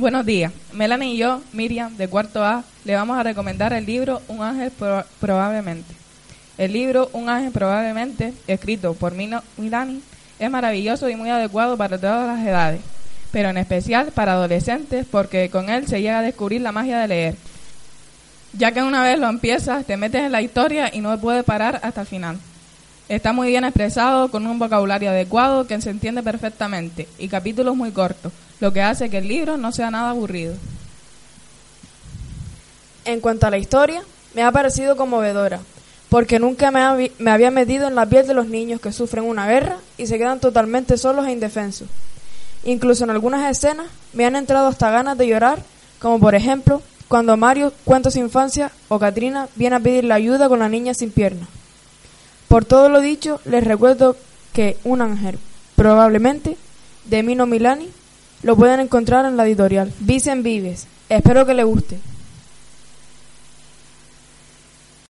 Buenos días. Melanie y yo, Miriam, de cuarto A, le vamos a recomendar el libro Un ángel probablemente. El libro Un ángel probablemente, escrito por Mino Milani, es maravilloso y muy adecuado para todas las edades, pero en especial para adolescentes porque con él se llega a descubrir la magia de leer. Ya que una vez lo empiezas, te metes en la historia y no puedes parar hasta el final. Está muy bien expresado, con un vocabulario adecuado que se entiende perfectamente y capítulos muy cortos, lo que hace que el libro no sea nada aburrido. En cuanto a la historia, me ha parecido conmovedora, porque nunca me, había metido en la piel de los niños que sufren una guerra y se quedan totalmente solos e indefensos. Incluso en algunas escenas me han entrado hasta ganas de llorar, como por ejemplo cuando Mario cuenta su infancia o Katrina viene a pedir la ayuda con la niña sin piernas. Por todo lo dicho, les recuerdo que Un ángel, probablemente, de Mino Milani, lo pueden encontrar en la editorial Vicen Vives. Espero que les guste.